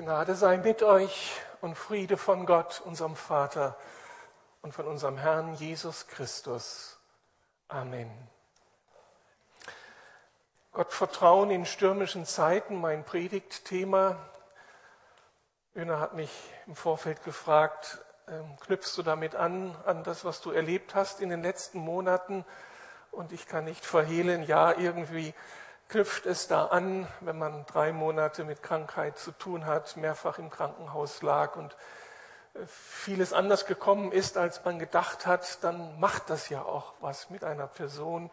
Gnade sei mit euch und Friede von Gott, unserem Vater und von unserem Herrn Jesus Christus. Amen. Gott vertrauen in stürmischen Zeiten, mein Predigtthema. Öner hat mich im Vorfeld gefragt, ähm, knüpfst du damit an, an das, was du erlebt hast in den letzten Monaten? Und ich kann nicht verhehlen, ja, irgendwie knüpft es da an, wenn man drei Monate mit Krankheit zu tun hat, mehrfach im Krankenhaus lag und äh, vieles anders gekommen ist, als man gedacht hat, dann macht das ja auch was mit einer Person.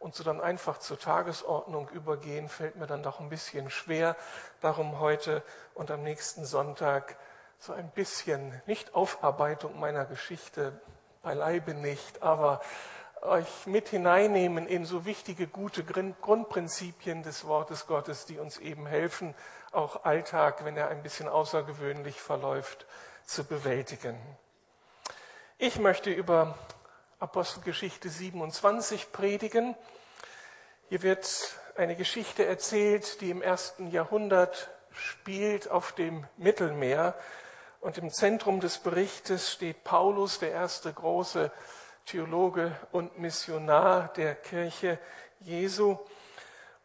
Und so dann einfach zur Tagesordnung übergehen, fällt mir dann doch ein bisschen schwer. Darum heute und am nächsten Sonntag so ein bisschen, nicht Aufarbeitung meiner Geschichte, beileibe nicht, aber euch mit hineinnehmen in so wichtige, gute Grundprinzipien des Wortes Gottes, die uns eben helfen, auch Alltag, wenn er ein bisschen außergewöhnlich verläuft, zu bewältigen. Ich möchte über Apostelgeschichte 27 predigen. Hier wird eine Geschichte erzählt, die im ersten Jahrhundert spielt auf dem Mittelmeer. Und im Zentrum des Berichtes steht Paulus, der erste große Theologe und Missionar der Kirche Jesu.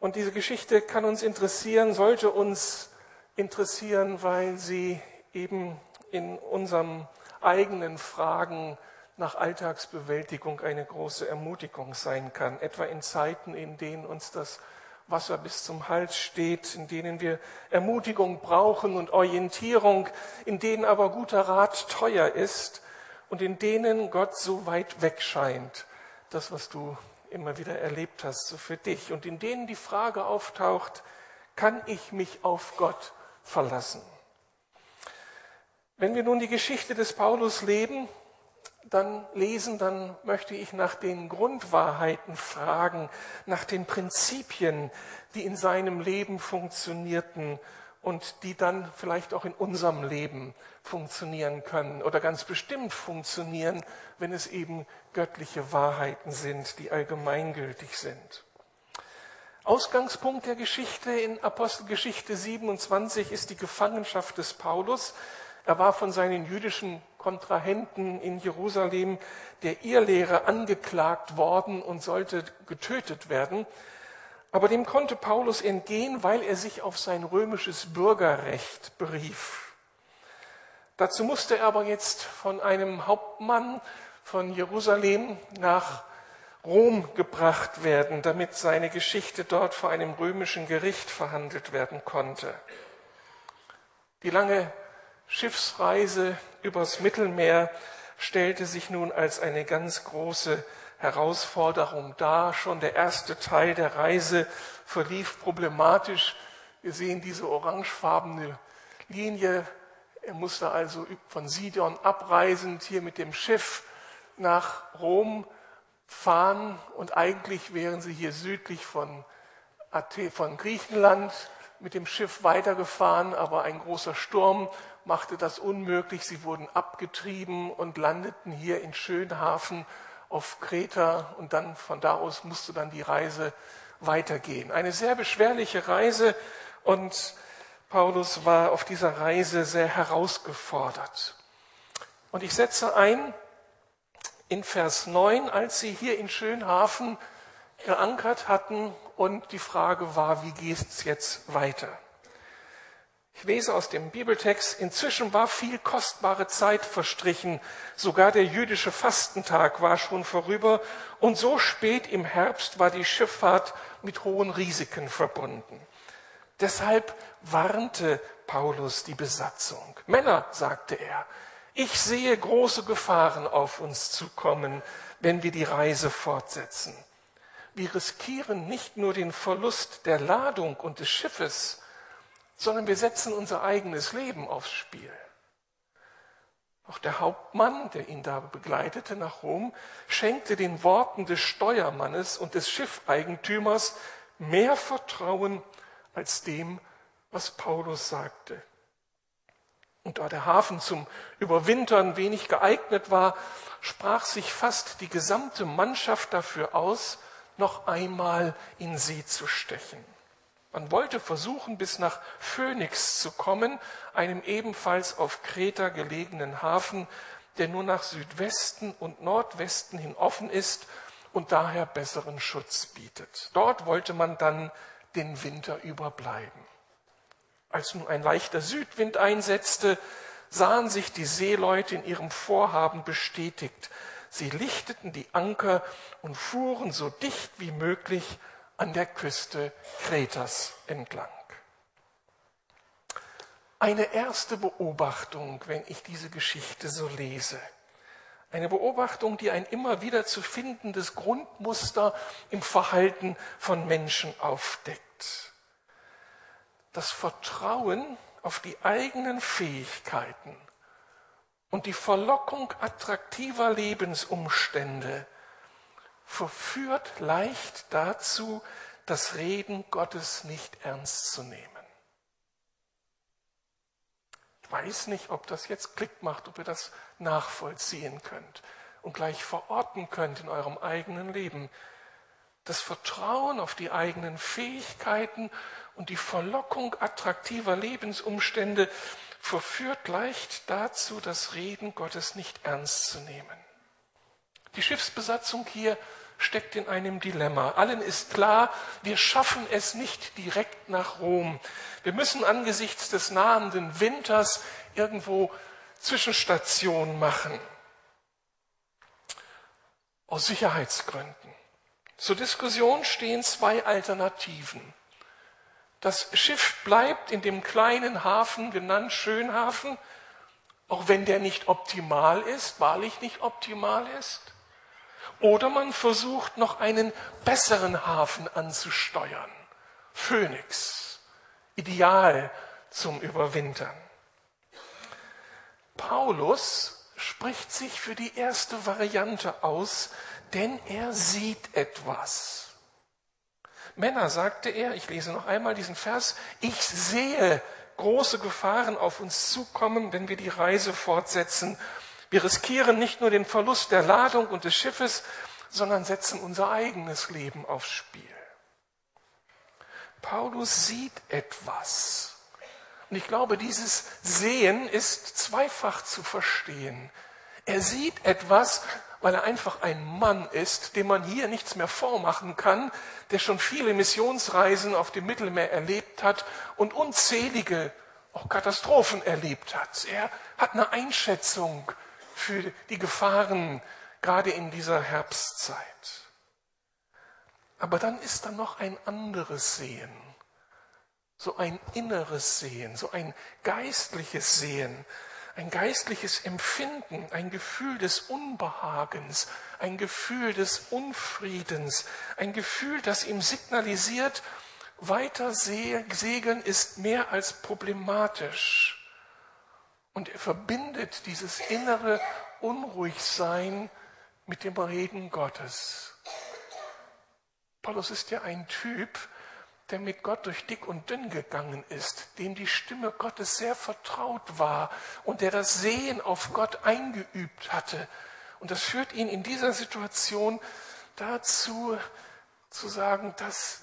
Und diese Geschichte kann uns interessieren, sollte uns interessieren, weil sie eben in unserem eigenen Fragen nach Alltagsbewältigung eine große Ermutigung sein kann, etwa in Zeiten, in denen uns das Wasser bis zum Hals steht, in denen wir Ermutigung brauchen und Orientierung, in denen aber guter Rat teuer ist und in denen Gott so weit weg scheint, das, was du immer wieder erlebt hast, so für dich, und in denen die Frage auftaucht, kann ich mich auf Gott verlassen? Wenn wir nun die Geschichte des Paulus leben, dann lesen, dann möchte ich nach den Grundwahrheiten fragen, nach den Prinzipien, die in seinem Leben funktionierten und die dann vielleicht auch in unserem Leben funktionieren können oder ganz bestimmt funktionieren, wenn es eben göttliche Wahrheiten sind, die allgemeingültig sind. Ausgangspunkt der Geschichte in Apostelgeschichte 27 ist die Gefangenschaft des Paulus. Er war von seinen jüdischen Kontrahenten in Jerusalem der Irrlehre angeklagt worden und sollte getötet werden. Aber dem konnte Paulus entgehen, weil er sich auf sein römisches Bürgerrecht berief. Dazu musste er aber jetzt von einem Hauptmann von Jerusalem nach Rom gebracht werden, damit seine Geschichte dort vor einem römischen Gericht verhandelt werden konnte. Die lange Schiffsreise übers Mittelmeer stellte sich nun als eine ganz große Herausforderung dar. Schon der erste Teil der Reise verlief problematisch. Wir sehen diese orangefarbene Linie. Er musste also von Sidon abreisend hier mit dem Schiff nach Rom fahren und eigentlich wären sie hier südlich von, Athen, von Griechenland mit dem Schiff weitergefahren, aber ein großer Sturm machte das unmöglich. Sie wurden abgetrieben und landeten hier in Schönhafen auf Kreta und dann von da aus musste dann die Reise weitergehen. Eine sehr beschwerliche Reise und Paulus war auf dieser Reise sehr herausgefordert. Und ich setze ein in Vers 9, als sie hier in Schönhafen geankert hatten und die Frage war, wie geht es jetzt weiter? Ich lese aus dem Bibeltext, inzwischen war viel kostbare Zeit verstrichen, sogar der jüdische Fastentag war schon vorüber und so spät im Herbst war die Schifffahrt mit hohen Risiken verbunden. Deshalb warnte Paulus die Besatzung. Männer, sagte er, ich sehe große Gefahren auf uns zukommen, wenn wir die Reise fortsetzen. Wir riskieren nicht nur den Verlust der Ladung und des Schiffes, sondern wir setzen unser eigenes Leben aufs Spiel. Auch der Hauptmann, der ihn da begleitete nach Rom, schenkte den Worten des Steuermannes und des Schiffeigentümers mehr Vertrauen als dem, was Paulus sagte. Und da der Hafen zum Überwintern wenig geeignet war, sprach sich fast die gesamte Mannschaft dafür aus, noch einmal in See zu stechen. Man wollte versuchen, bis nach Phönix zu kommen, einem ebenfalls auf Kreta gelegenen Hafen, der nur nach Südwesten und Nordwesten hin offen ist und daher besseren Schutz bietet. Dort wollte man dann den Winter überbleiben. Als nun ein leichter Südwind einsetzte, sahen sich die Seeleute in ihrem Vorhaben bestätigt. Sie lichteten die Anker und fuhren so dicht wie möglich an der Küste Kretas entlang. Eine erste Beobachtung, wenn ich diese Geschichte so lese. Eine Beobachtung, die ein immer wieder zu findendes Grundmuster im Verhalten von Menschen aufdeckt. Das Vertrauen auf die eigenen Fähigkeiten und die Verlockung attraktiver Lebensumstände verführt leicht dazu, das Reden Gottes nicht ernst zu nehmen. Ich weiß nicht, ob das jetzt Klick macht, ob ihr das nachvollziehen könnt und gleich verorten könnt in eurem eigenen Leben. Das Vertrauen auf die eigenen Fähigkeiten und die Verlockung attraktiver Lebensumstände verführt leicht dazu, das Reden Gottes nicht ernst zu nehmen. Die Schiffsbesatzung hier steckt in einem Dilemma. Allen ist klar, wir schaffen es nicht direkt nach Rom. Wir müssen angesichts des nahenden Winters irgendwo Zwischenstationen machen. Aus Sicherheitsgründen. Zur Diskussion stehen zwei Alternativen. Das Schiff bleibt in dem kleinen Hafen, genannt Schönhafen, auch wenn der nicht optimal ist, wahrlich nicht optimal ist. Oder man versucht noch einen besseren Hafen anzusteuern. Phoenix, ideal zum Überwintern. Paulus spricht sich für die erste Variante aus, denn er sieht etwas. Männer, sagte er, ich lese noch einmal diesen Vers, ich sehe große Gefahren auf uns zukommen, wenn wir die Reise fortsetzen. Wir riskieren nicht nur den Verlust der Ladung und des Schiffes, sondern setzen unser eigenes Leben aufs Spiel. Paulus sieht etwas. Und ich glaube, dieses Sehen ist zweifach zu verstehen. Er sieht etwas, weil er einfach ein Mann ist, dem man hier nichts mehr vormachen kann, der schon viele Missionsreisen auf dem Mittelmeer erlebt hat und unzählige auch Katastrophen erlebt hat. Er hat eine Einschätzung für die Gefahren gerade in dieser Herbstzeit. Aber dann ist da noch ein anderes Sehen, so ein inneres Sehen, so ein geistliches Sehen, ein geistliches Empfinden, ein Gefühl des Unbehagens, ein Gefühl des Unfriedens, ein Gefühl, das ihm signalisiert, weiter segeln ist mehr als problematisch. Und er verbindet dieses innere Unruhigsein mit dem Reden Gottes. Paulus ist ja ein Typ, der mit Gott durch dick und dünn gegangen ist, dem die Stimme Gottes sehr vertraut war und der das Sehen auf Gott eingeübt hatte. Und das führt ihn in dieser Situation dazu, zu sagen, das,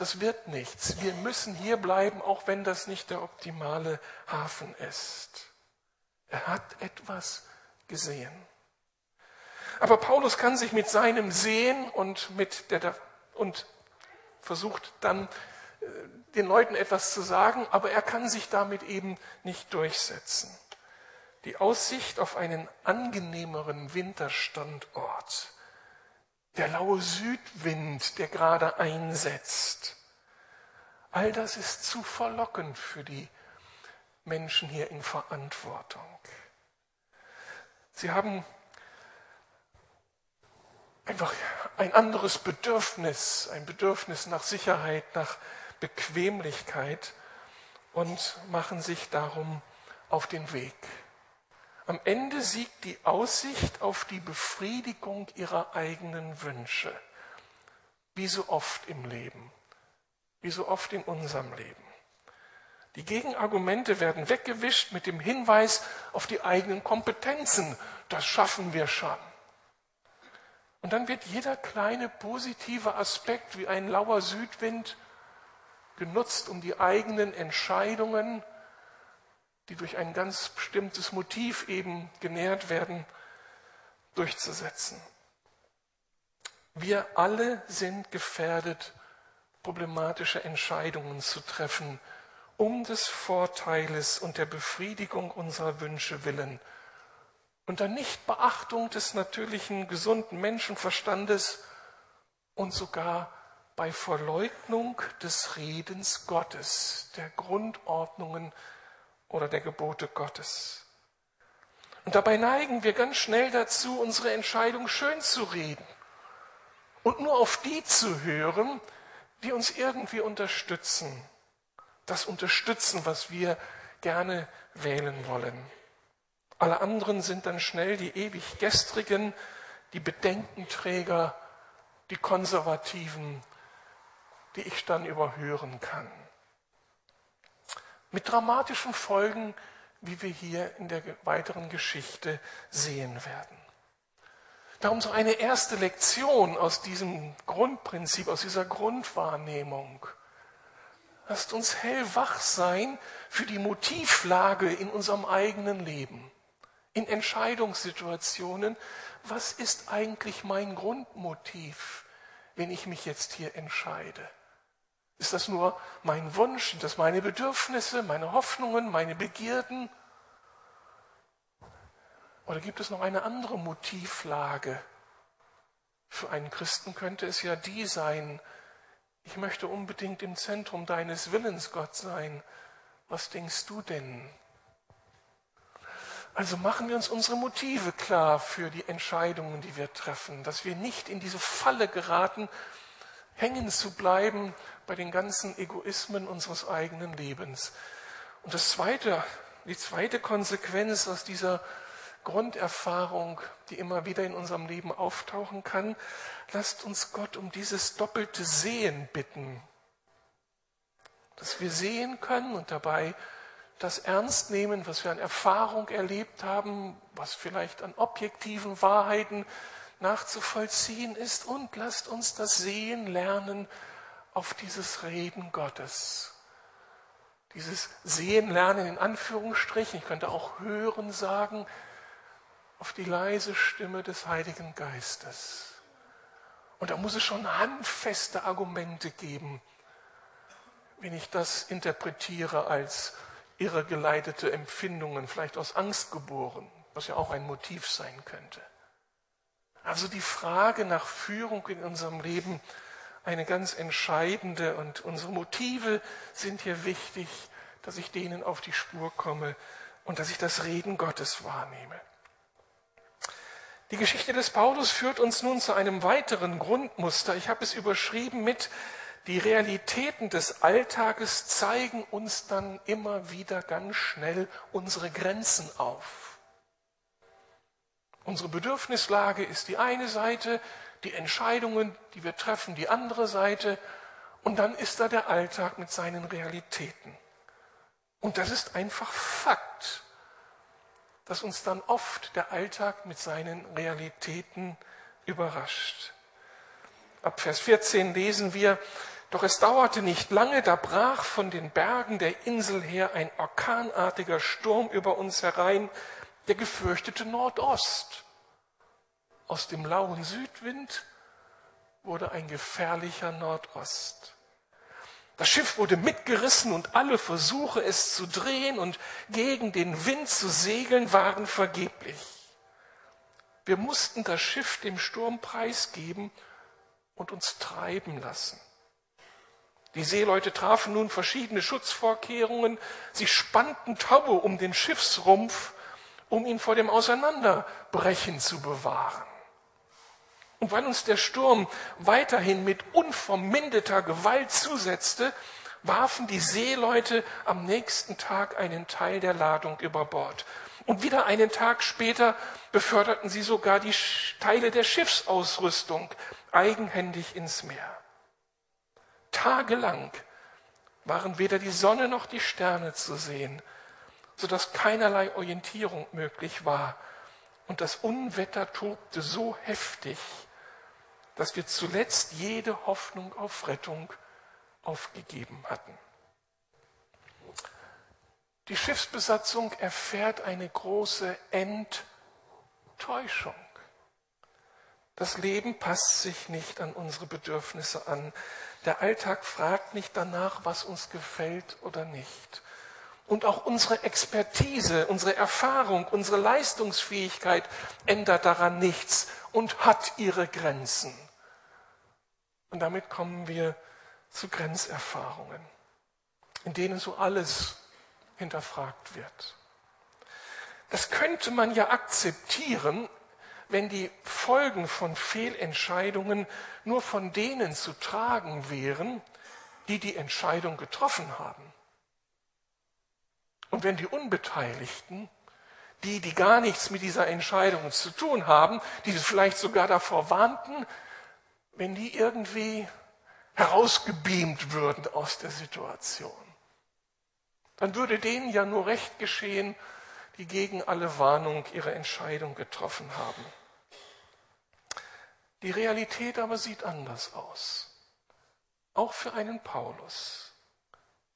das wird nichts. Wir müssen hier bleiben, auch wenn das nicht der optimale Hafen ist. Er hat etwas gesehen. Aber Paulus kann sich mit seinem Sehen und mit der und versucht dann äh, den Leuten etwas zu sagen, aber er kann sich damit eben nicht durchsetzen. Die Aussicht auf einen angenehmeren Winterstandort, der laue Südwind, der gerade einsetzt, all das ist zu verlockend für die Menschen hier in Verantwortung. Sie haben einfach ein anderes Bedürfnis, ein Bedürfnis nach Sicherheit, nach Bequemlichkeit und machen sich darum auf den Weg. Am Ende siegt die Aussicht auf die Befriedigung ihrer eigenen Wünsche, wie so oft im Leben, wie so oft in unserem Leben. Die Gegenargumente werden weggewischt mit dem Hinweis auf die eigenen Kompetenzen. Das schaffen wir schon. Und dann wird jeder kleine positive Aspekt wie ein lauer Südwind genutzt, um die eigenen Entscheidungen, die durch ein ganz bestimmtes Motiv eben genährt werden, durchzusetzen. Wir alle sind gefährdet, problematische Entscheidungen zu treffen, um des Vorteiles und der Befriedigung unserer Wünsche willen, unter Nichtbeachtung des natürlichen, gesunden Menschenverstandes und sogar bei Verleugnung des Redens Gottes, der Grundordnungen oder der Gebote Gottes. Und dabei neigen wir ganz schnell dazu, unsere Entscheidung schön zu reden und nur auf die zu hören, die uns irgendwie unterstützen. Das unterstützen, was wir gerne wählen wollen. Alle anderen sind dann schnell die ewig gestrigen, die Bedenkenträger, die Konservativen, die ich dann überhören kann. Mit dramatischen Folgen, wie wir hier in der weiteren Geschichte sehen werden. Darum so eine erste Lektion aus diesem Grundprinzip, aus dieser Grundwahrnehmung. Lasst uns hellwach sein für die Motivlage in unserem eigenen Leben, in Entscheidungssituationen. Was ist eigentlich mein Grundmotiv, wenn ich mich jetzt hier entscheide? Ist das nur mein Wunsch? Sind das meine Bedürfnisse, meine Hoffnungen, meine Begierden? Oder gibt es noch eine andere Motivlage? Für einen Christen könnte es ja die sein, ich möchte unbedingt im Zentrum deines Willens, Gott, sein. Was denkst du denn? Also machen wir uns unsere Motive klar für die Entscheidungen, die wir treffen, dass wir nicht in diese Falle geraten, hängen zu bleiben bei den ganzen Egoismen unseres eigenen Lebens. Und das zweite, die zweite Konsequenz aus dieser Grunderfahrung, die immer wieder in unserem Leben auftauchen kann. Lasst uns Gott um dieses doppelte Sehen bitten, dass wir sehen können und dabei das ernst nehmen, was wir an Erfahrung erlebt haben, was vielleicht an objektiven Wahrheiten nachzuvollziehen ist. Und lasst uns das Sehen lernen auf dieses Reden Gottes. Dieses Sehen lernen in Anführungsstrichen, ich könnte auch hören sagen, auf die leise Stimme des Heiligen Geistes. Und da muss es schon handfeste Argumente geben, wenn ich das interpretiere als irregeleitete Empfindungen, vielleicht aus Angst geboren, was ja auch ein Motiv sein könnte. Also die Frage nach Führung in unserem Leben eine ganz entscheidende und unsere Motive sind hier wichtig, dass ich denen auf die Spur komme und dass ich das Reden Gottes wahrnehme. Die Geschichte des Paulus führt uns nun zu einem weiteren Grundmuster. Ich habe es überschrieben mit, die Realitäten des Alltages zeigen uns dann immer wieder ganz schnell unsere Grenzen auf. Unsere Bedürfnislage ist die eine Seite, die Entscheidungen, die wir treffen, die andere Seite. Und dann ist da der Alltag mit seinen Realitäten. Und das ist einfach Fakt dass uns dann oft der Alltag mit seinen Realitäten überrascht. Ab Vers 14 lesen wir, doch es dauerte nicht lange, da brach von den Bergen der Insel her ein orkanartiger Sturm über uns herein, der gefürchtete Nordost. Aus dem lauen Südwind wurde ein gefährlicher Nordost. Das Schiff wurde mitgerissen und alle Versuche, es zu drehen und gegen den Wind zu segeln, waren vergeblich. Wir mussten das Schiff dem Sturm preisgeben und uns treiben lassen. Die Seeleute trafen nun verschiedene Schutzvorkehrungen. Sie spannten Taue um den Schiffsrumpf, um ihn vor dem Auseinanderbrechen zu bewahren. Und weil uns der Sturm weiterhin mit unverminderter Gewalt zusetzte, warfen die Seeleute am nächsten Tag einen Teil der Ladung über Bord. Und wieder einen Tag später beförderten sie sogar die Teile der Schiffsausrüstung eigenhändig ins Meer. Tagelang waren weder die Sonne noch die Sterne zu sehen, sodass keinerlei Orientierung möglich war. Und das Unwetter tobte so heftig, dass wir zuletzt jede Hoffnung auf Rettung aufgegeben hatten. Die Schiffsbesatzung erfährt eine große Enttäuschung. Das Leben passt sich nicht an unsere Bedürfnisse an. Der Alltag fragt nicht danach, was uns gefällt oder nicht. Und auch unsere Expertise, unsere Erfahrung, unsere Leistungsfähigkeit ändert daran nichts und hat ihre Grenzen. Und damit kommen wir zu Grenzerfahrungen, in denen so alles hinterfragt wird. Das könnte man ja akzeptieren, wenn die Folgen von Fehlentscheidungen nur von denen zu tragen wären, die die Entscheidung getroffen haben. Und wenn die Unbeteiligten, die, die gar nichts mit dieser Entscheidung zu tun haben, die vielleicht sogar davor warnten, wenn die irgendwie herausgebeamt würden aus der Situation, dann würde denen ja nur recht geschehen, die gegen alle Warnung ihre Entscheidung getroffen haben. Die Realität aber sieht anders aus. Auch für einen Paulus,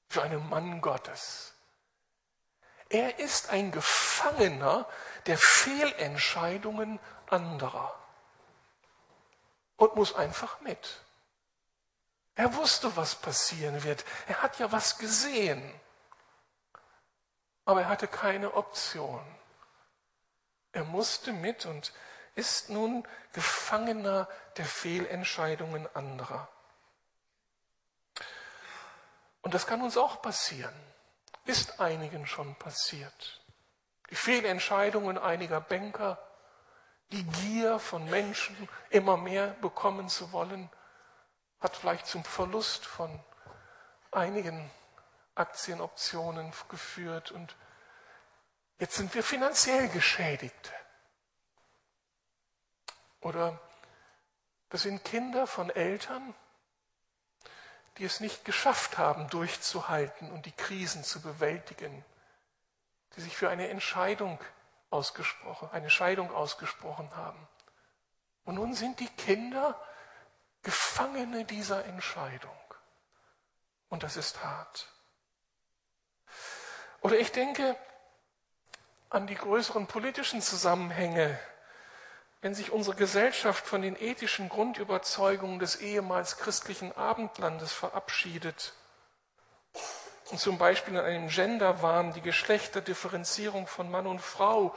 für einen Mann Gottes. Er ist ein Gefangener der Fehlentscheidungen anderer und muss einfach mit. Er wusste, was passieren wird. Er hat ja was gesehen. Aber er hatte keine Option. Er musste mit und ist nun Gefangener der Fehlentscheidungen anderer. Und das kann uns auch passieren. Ist einigen schon passiert. Die Fehlentscheidungen einiger Banker, die Gier von Menschen, immer mehr bekommen zu wollen, hat vielleicht zum Verlust von einigen Aktienoptionen geführt und jetzt sind wir finanziell geschädigt. Oder das sind Kinder von Eltern, die es nicht geschafft haben, durchzuhalten und die Krisen zu bewältigen, die sich für eine Entscheidung ausgesprochen, eine Scheidung ausgesprochen haben. Und nun sind die Kinder Gefangene dieser Entscheidung. Und das ist hart. Oder ich denke an die größeren politischen Zusammenhänge wenn sich unsere Gesellschaft von den ethischen Grundüberzeugungen des ehemals christlichen Abendlandes verabschiedet und zum Beispiel in einem Genderwahn die Geschlechterdifferenzierung von Mann und Frau,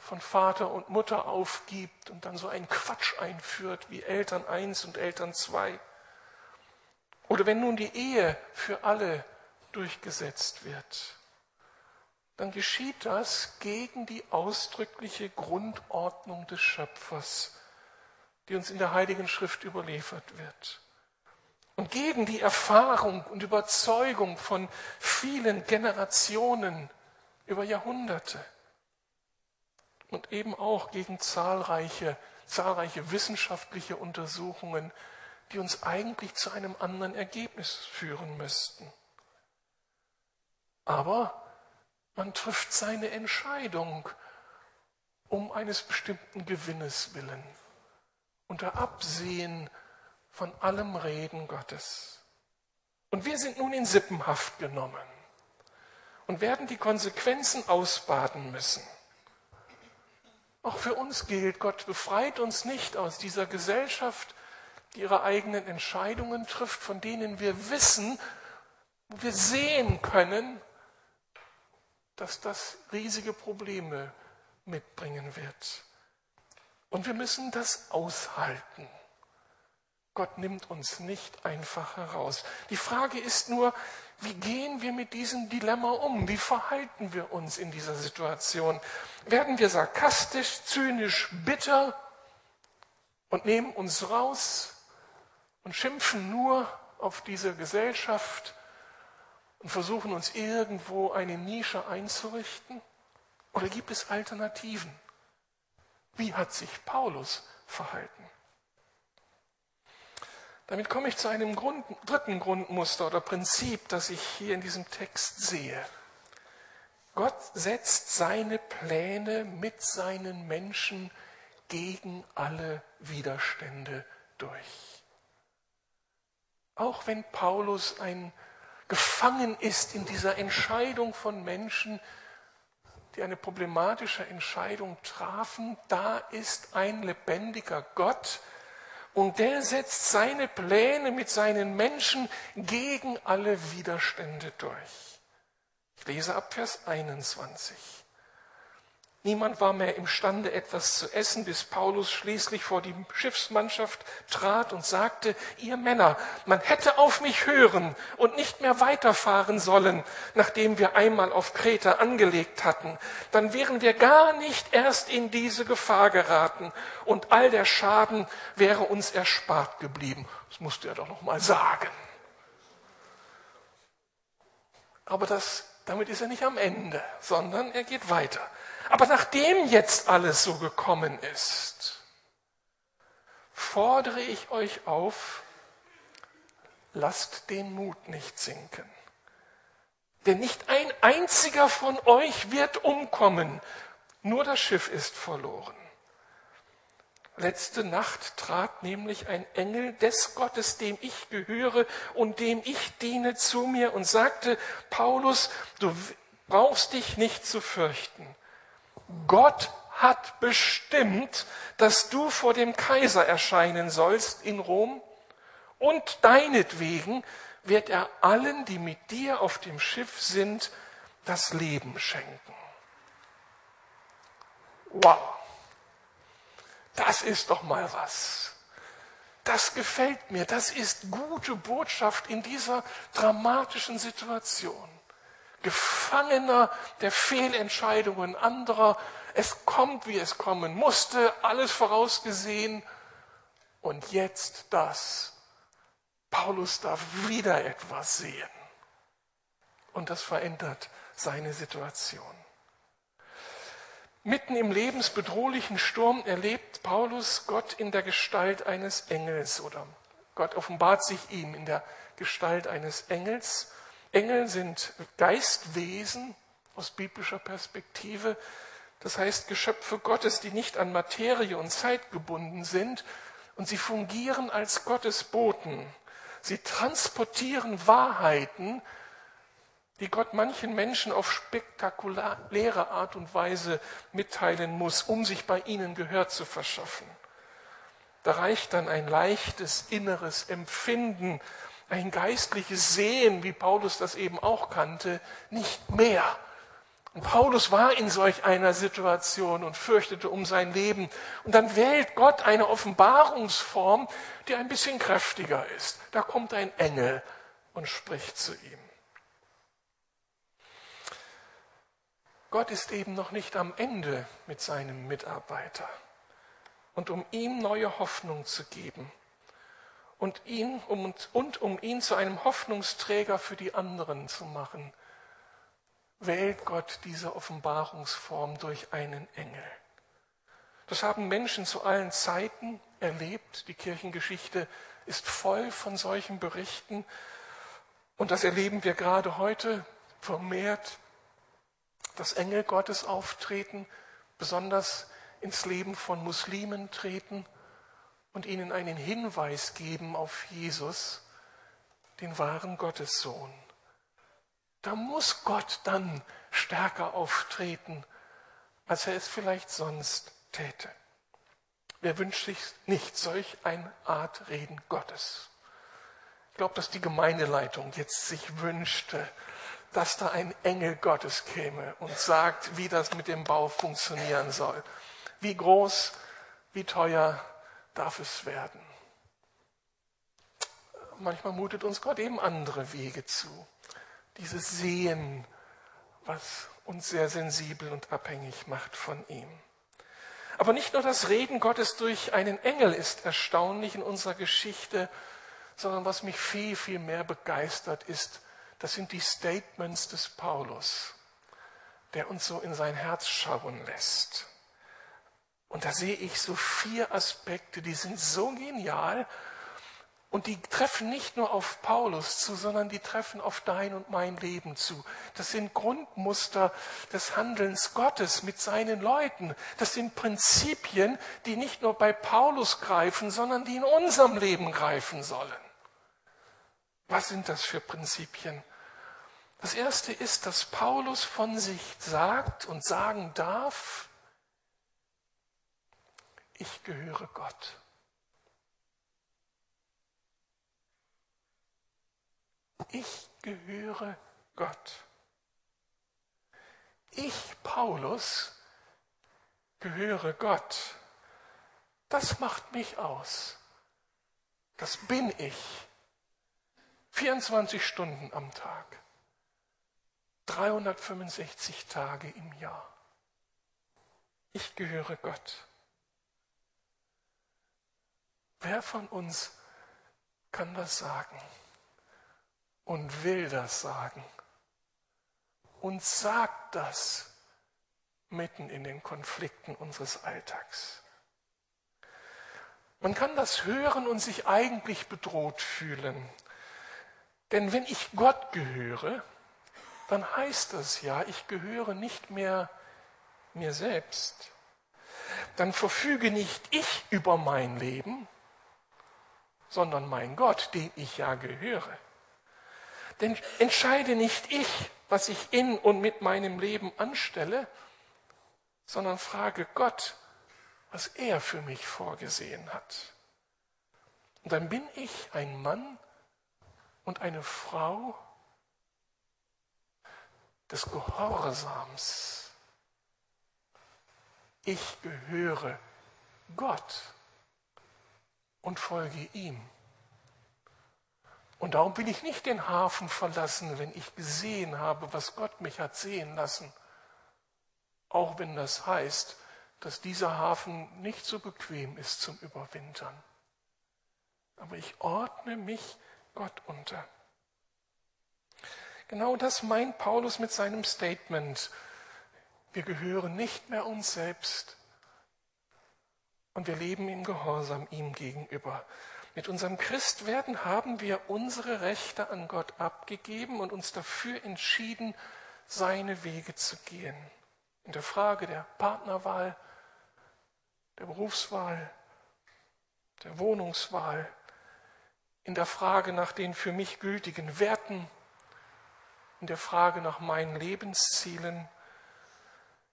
von Vater und Mutter aufgibt und dann so einen Quatsch einführt wie Eltern 1 und Eltern 2. Oder wenn nun die Ehe für alle durchgesetzt wird dann geschieht das gegen die ausdrückliche Grundordnung des Schöpfers, die uns in der Heiligen Schrift überliefert wird. Und gegen die Erfahrung und Überzeugung von vielen Generationen über Jahrhunderte. Und eben auch gegen zahlreiche, zahlreiche wissenschaftliche Untersuchungen, die uns eigentlich zu einem anderen Ergebnis führen müssten. Aber man trifft seine Entscheidung um eines bestimmten Gewinnes willen, unter Absehen von allem Reden Gottes. Und wir sind nun in Sippenhaft genommen und werden die Konsequenzen ausbaden müssen. Auch für uns gilt, Gott befreit uns nicht aus dieser Gesellschaft, die ihre eigenen Entscheidungen trifft, von denen wir wissen, wo wir sehen können, dass das riesige Probleme mitbringen wird. Und wir müssen das aushalten. Gott nimmt uns nicht einfach heraus. Die Frage ist nur, wie gehen wir mit diesem Dilemma um? Wie verhalten wir uns in dieser Situation? Werden wir sarkastisch, zynisch, bitter und nehmen uns raus und schimpfen nur auf diese Gesellschaft und versuchen uns irgendwo eine Nische einzurichten? Oder gibt es Alternativen? Wie hat sich Paulus verhalten? Damit komme ich zu einem Grund, dritten Grundmuster oder Prinzip, das ich hier in diesem Text sehe. Gott setzt seine Pläne mit seinen Menschen gegen alle Widerstände durch. Auch wenn Paulus ein gefangen ist in dieser Entscheidung von Menschen, die eine problematische Entscheidung trafen, da ist ein lebendiger Gott und der setzt seine Pläne mit seinen Menschen gegen alle Widerstände durch. Ich lese ab Vers 21. Niemand war mehr imstande, etwas zu essen, bis Paulus schließlich vor die Schiffsmannschaft trat und sagte, ihr Männer, man hätte auf mich hören und nicht mehr weiterfahren sollen, nachdem wir einmal auf Kreta angelegt hatten. Dann wären wir gar nicht erst in diese Gefahr geraten und all der Schaden wäre uns erspart geblieben. Das musste er doch noch mal sagen. Aber das, damit ist er nicht am Ende, sondern er geht weiter. Aber nachdem jetzt alles so gekommen ist, fordere ich euch auf, lasst den Mut nicht sinken. Denn nicht ein einziger von euch wird umkommen, nur das Schiff ist verloren. Letzte Nacht trat nämlich ein Engel des Gottes, dem ich gehöre und dem ich diene, zu mir und sagte, Paulus, du brauchst dich nicht zu fürchten. Gott hat bestimmt, dass du vor dem Kaiser erscheinen sollst in Rom und deinetwegen wird er allen, die mit dir auf dem Schiff sind, das Leben schenken. Wow, das ist doch mal was. Das gefällt mir, das ist gute Botschaft in dieser dramatischen Situation. Gefangener der Fehlentscheidungen anderer. Es kommt, wie es kommen musste, alles vorausgesehen. Und jetzt das. Paulus darf wieder etwas sehen. Und das verändert seine Situation. Mitten im lebensbedrohlichen Sturm erlebt Paulus Gott in der Gestalt eines Engels oder Gott offenbart sich ihm in der Gestalt eines Engels Engel sind Geistwesen aus biblischer Perspektive, das heißt Geschöpfe Gottes, die nicht an Materie und Zeit gebunden sind, und sie fungieren als Gottes Boten. Sie transportieren Wahrheiten, die Gott manchen Menschen auf spektakuläre Art und Weise mitteilen muss, um sich bei ihnen Gehör zu verschaffen. Da reicht dann ein leichtes inneres Empfinden ein geistliches Sehen, wie Paulus das eben auch kannte, nicht mehr. Und Paulus war in solch einer Situation und fürchtete um sein Leben. Und dann wählt Gott eine Offenbarungsform, die ein bisschen kräftiger ist. Da kommt ein Engel und spricht zu ihm. Gott ist eben noch nicht am Ende mit seinem Mitarbeiter. Und um ihm neue Hoffnung zu geben, und, ihn, um, und um ihn zu einem Hoffnungsträger für die anderen zu machen, wählt Gott diese Offenbarungsform durch einen Engel. Das haben Menschen zu allen Zeiten erlebt. Die Kirchengeschichte ist voll von solchen Berichten. Und das erleben wir gerade heute vermehrt, dass Engel Gottes auftreten, besonders ins Leben von Muslimen treten und ihnen einen Hinweis geben auf Jesus, den wahren Gottessohn. Da muss Gott dann stärker auftreten, als er es vielleicht sonst täte. Wer wünscht sich nicht solch eine Art Reden Gottes? Ich glaube, dass die Gemeindeleitung jetzt sich wünschte, dass da ein Engel Gottes käme und sagt, wie das mit dem Bau funktionieren soll. Wie groß, wie teuer, darf es werden. Manchmal mutet uns Gott eben andere Wege zu. Dieses Sehen, was uns sehr sensibel und abhängig macht von ihm. Aber nicht nur das Reden Gottes durch einen Engel ist erstaunlich in unserer Geschichte, sondern was mich viel, viel mehr begeistert ist, das sind die Statements des Paulus, der uns so in sein Herz schauen lässt. Und da sehe ich so vier Aspekte, die sind so genial und die treffen nicht nur auf Paulus zu, sondern die treffen auf dein und mein Leben zu. Das sind Grundmuster des Handelns Gottes mit seinen Leuten. Das sind Prinzipien, die nicht nur bei Paulus greifen, sondern die in unserem Leben greifen sollen. Was sind das für Prinzipien? Das erste ist, dass Paulus von sich sagt und sagen darf, ich gehöre Gott. Ich gehöre Gott. Ich, Paulus, gehöre Gott. Das macht mich aus. Das bin ich. 24 Stunden am Tag. 365 Tage im Jahr. Ich gehöre Gott. Wer von uns kann das sagen und will das sagen und sagt das mitten in den Konflikten unseres Alltags? Man kann das hören und sich eigentlich bedroht fühlen. Denn wenn ich Gott gehöre, dann heißt das ja, ich gehöre nicht mehr mir selbst. Dann verfüge nicht ich über mein Leben, sondern mein Gott, dem ich ja gehöre. Denn entscheide nicht ich, was ich in und mit meinem Leben anstelle, sondern frage Gott, was er für mich vorgesehen hat. Und dann bin ich ein Mann und eine Frau, des Gehorsams. Ich gehöre Gott und folge ihm. Und darum will ich nicht den Hafen verlassen, wenn ich gesehen habe, was Gott mich hat sehen lassen. Auch wenn das heißt, dass dieser Hafen nicht so bequem ist zum Überwintern. Aber ich ordne mich Gott unter. Genau das meint Paulus mit seinem Statement. Wir gehören nicht mehr uns selbst und wir leben im Gehorsam ihm gegenüber. Mit unserem Christwerden haben wir unsere Rechte an Gott abgegeben und uns dafür entschieden, seine Wege zu gehen. In der Frage der Partnerwahl, der Berufswahl, der Wohnungswahl, in der Frage nach den für mich gültigen Werten, in der Frage nach meinen Lebenszielen.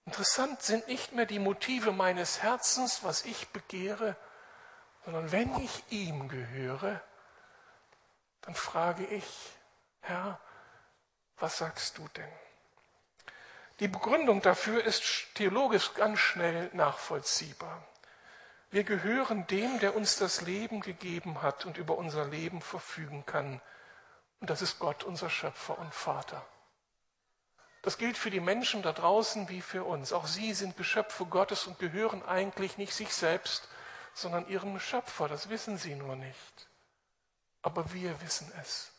Interessant sind nicht mehr die Motive meines Herzens, was ich begehre, sondern wenn ich ihm gehöre, dann frage ich, Herr, was sagst du denn? Die Begründung dafür ist theologisch ganz schnell nachvollziehbar. Wir gehören dem, der uns das Leben gegeben hat und über unser Leben verfügen kann. Und das ist Gott, unser Schöpfer und Vater. Das gilt für die Menschen da draußen wie für uns. Auch sie sind Geschöpfe Gottes und gehören eigentlich nicht sich selbst, sondern ihrem Schöpfer. Das wissen sie nur nicht. Aber wir wissen es.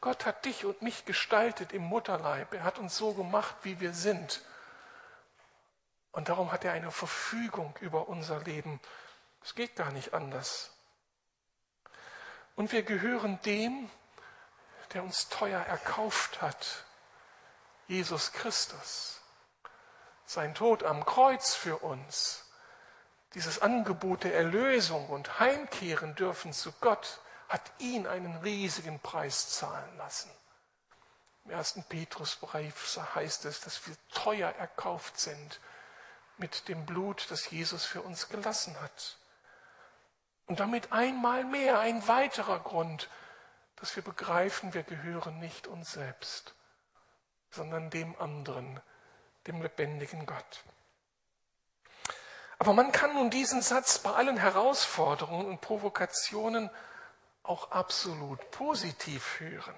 Gott hat dich und mich gestaltet im Mutterleib. Er hat uns so gemacht, wie wir sind. Und darum hat er eine Verfügung über unser Leben. Es geht gar nicht anders. Und wir gehören dem, der uns teuer erkauft hat, Jesus Christus. Sein Tod am Kreuz für uns, dieses Angebot der Erlösung und Heimkehren dürfen zu Gott, hat ihn einen riesigen Preis zahlen lassen. Im ersten Petrusbrief heißt es, dass wir teuer erkauft sind mit dem Blut, das Jesus für uns gelassen hat. Und damit einmal mehr ein weiterer Grund, dass wir begreifen, wir gehören nicht uns selbst, sondern dem anderen, dem lebendigen Gott. Aber man kann nun diesen Satz bei allen Herausforderungen und Provokationen auch absolut positiv hören.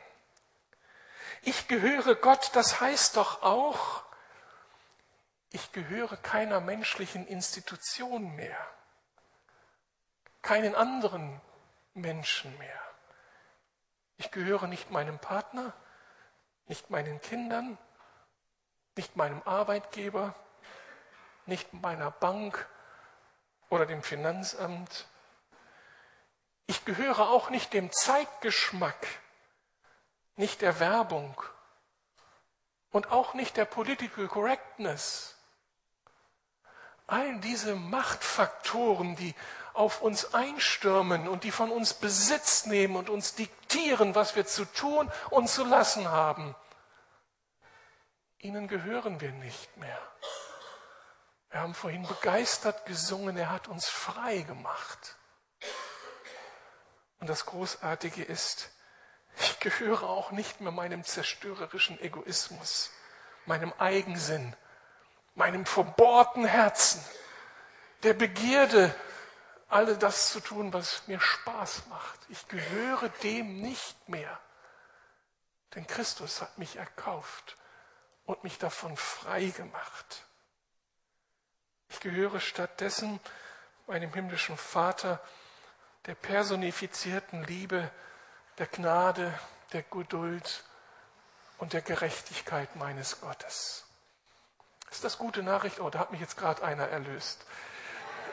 Ich gehöre Gott, das heißt doch auch, ich gehöre keiner menschlichen Institution mehr, keinen anderen Menschen mehr. Ich gehöre nicht meinem Partner, nicht meinen Kindern, nicht meinem Arbeitgeber, nicht meiner Bank oder dem Finanzamt. Ich gehöre auch nicht dem Zeitgeschmack, nicht der Werbung und auch nicht der Political Correctness. all diese Machtfaktoren, die auf uns einstürmen und die von uns Besitz nehmen und uns diktieren, was wir zu tun und zu lassen haben, ihnen gehören wir nicht mehr. Wir haben vorhin begeistert gesungen, er hat uns frei gemacht. Und das Großartige ist, ich gehöre auch nicht mehr meinem zerstörerischen Egoismus, meinem Eigensinn, meinem verbohrten Herzen, der Begierde, alle das zu tun, was mir Spaß macht. Ich gehöre dem nicht mehr. Denn Christus hat mich erkauft und mich davon frei gemacht. Ich gehöre stattdessen meinem himmlischen Vater, der personifizierten Liebe, der Gnade, der Geduld und der Gerechtigkeit meines Gottes. Ist das gute Nachricht? Oh, da hat mich jetzt gerade einer erlöst.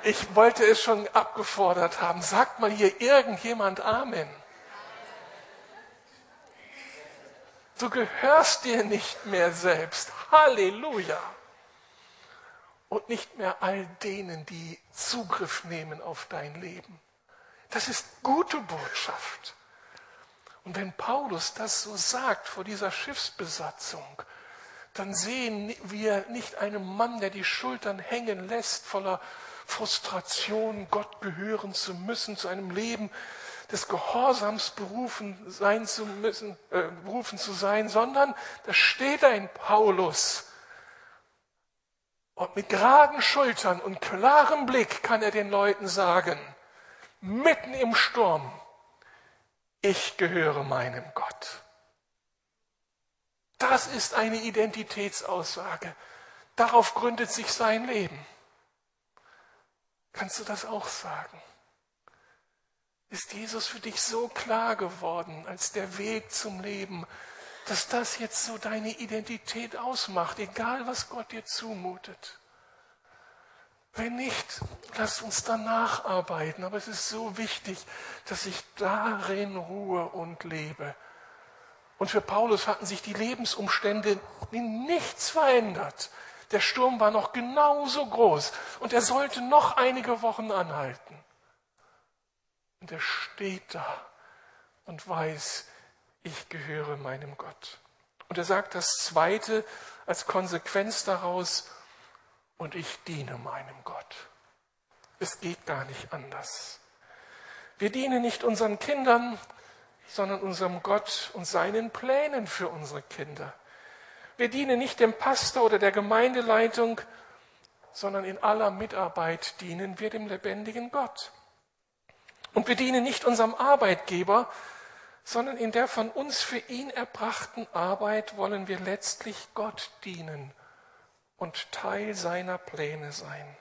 Ich wollte es schon abgefordert haben. Sagt mal hier irgendjemand Amen. Du gehörst dir nicht mehr selbst. Halleluja. Und nicht mehr all denen, die Zugriff nehmen auf dein Leben. Das ist gute Botschaft. Und wenn Paulus das so sagt vor dieser Schiffsbesatzung, dann sehen wir nicht einen Mann, der die Schultern hängen lässt, voller Frustration, Gott gehören zu müssen, zu einem Leben des Gehorsams berufen sein zu müssen, äh, berufen zu sein, sondern da steht ein Paulus. Und mit geraden Schultern und klarem Blick kann er den Leuten sagen, mitten im Sturm, ich gehöre meinem Gott. Das ist eine Identitätsaussage. Darauf gründet sich sein Leben. Kannst du das auch sagen? Ist Jesus für dich so klar geworden als der Weg zum Leben, dass das jetzt so deine Identität ausmacht, egal was Gott dir zumutet? Wenn nicht, lass uns danach arbeiten. Aber es ist so wichtig, dass ich darin ruhe und lebe. Und für Paulus hatten sich die Lebensumstände in nichts verändert. Der Sturm war noch genauso groß und er sollte noch einige Wochen anhalten. Und er steht da und weiß, ich gehöre meinem Gott. Und er sagt das Zweite als Konsequenz daraus, und ich diene meinem Gott. Es geht gar nicht anders. Wir dienen nicht unseren Kindern, sondern unserem Gott und seinen Plänen für unsere Kinder. Wir dienen nicht dem Pastor oder der Gemeindeleitung, sondern in aller Mitarbeit dienen wir dem lebendigen Gott. Und wir dienen nicht unserem Arbeitgeber, sondern in der von uns für ihn erbrachten Arbeit wollen wir letztlich Gott dienen und Teil seiner Pläne sein.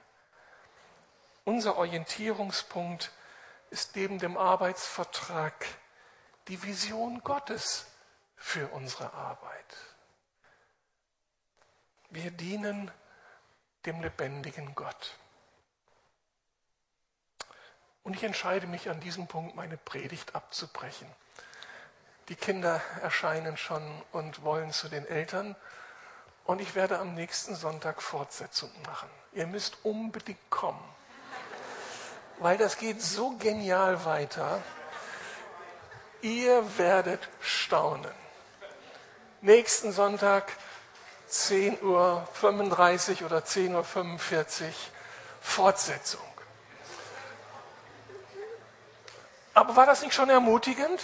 Unser Orientierungspunkt ist neben dem Arbeitsvertrag die Vision Gottes für unsere Arbeit. Wir dienen dem lebendigen Gott. Und ich entscheide mich an diesem Punkt, meine Predigt abzubrechen. Die Kinder erscheinen schon und wollen zu den Eltern. Und ich werde am nächsten Sonntag Fortsetzung machen. Ihr müsst unbedingt kommen, weil das geht so genial weiter. Ihr werdet staunen. Nächsten Sonntag 10.35 Uhr oder 10.45 Uhr Fortsetzung. Aber war das nicht schon ermutigend?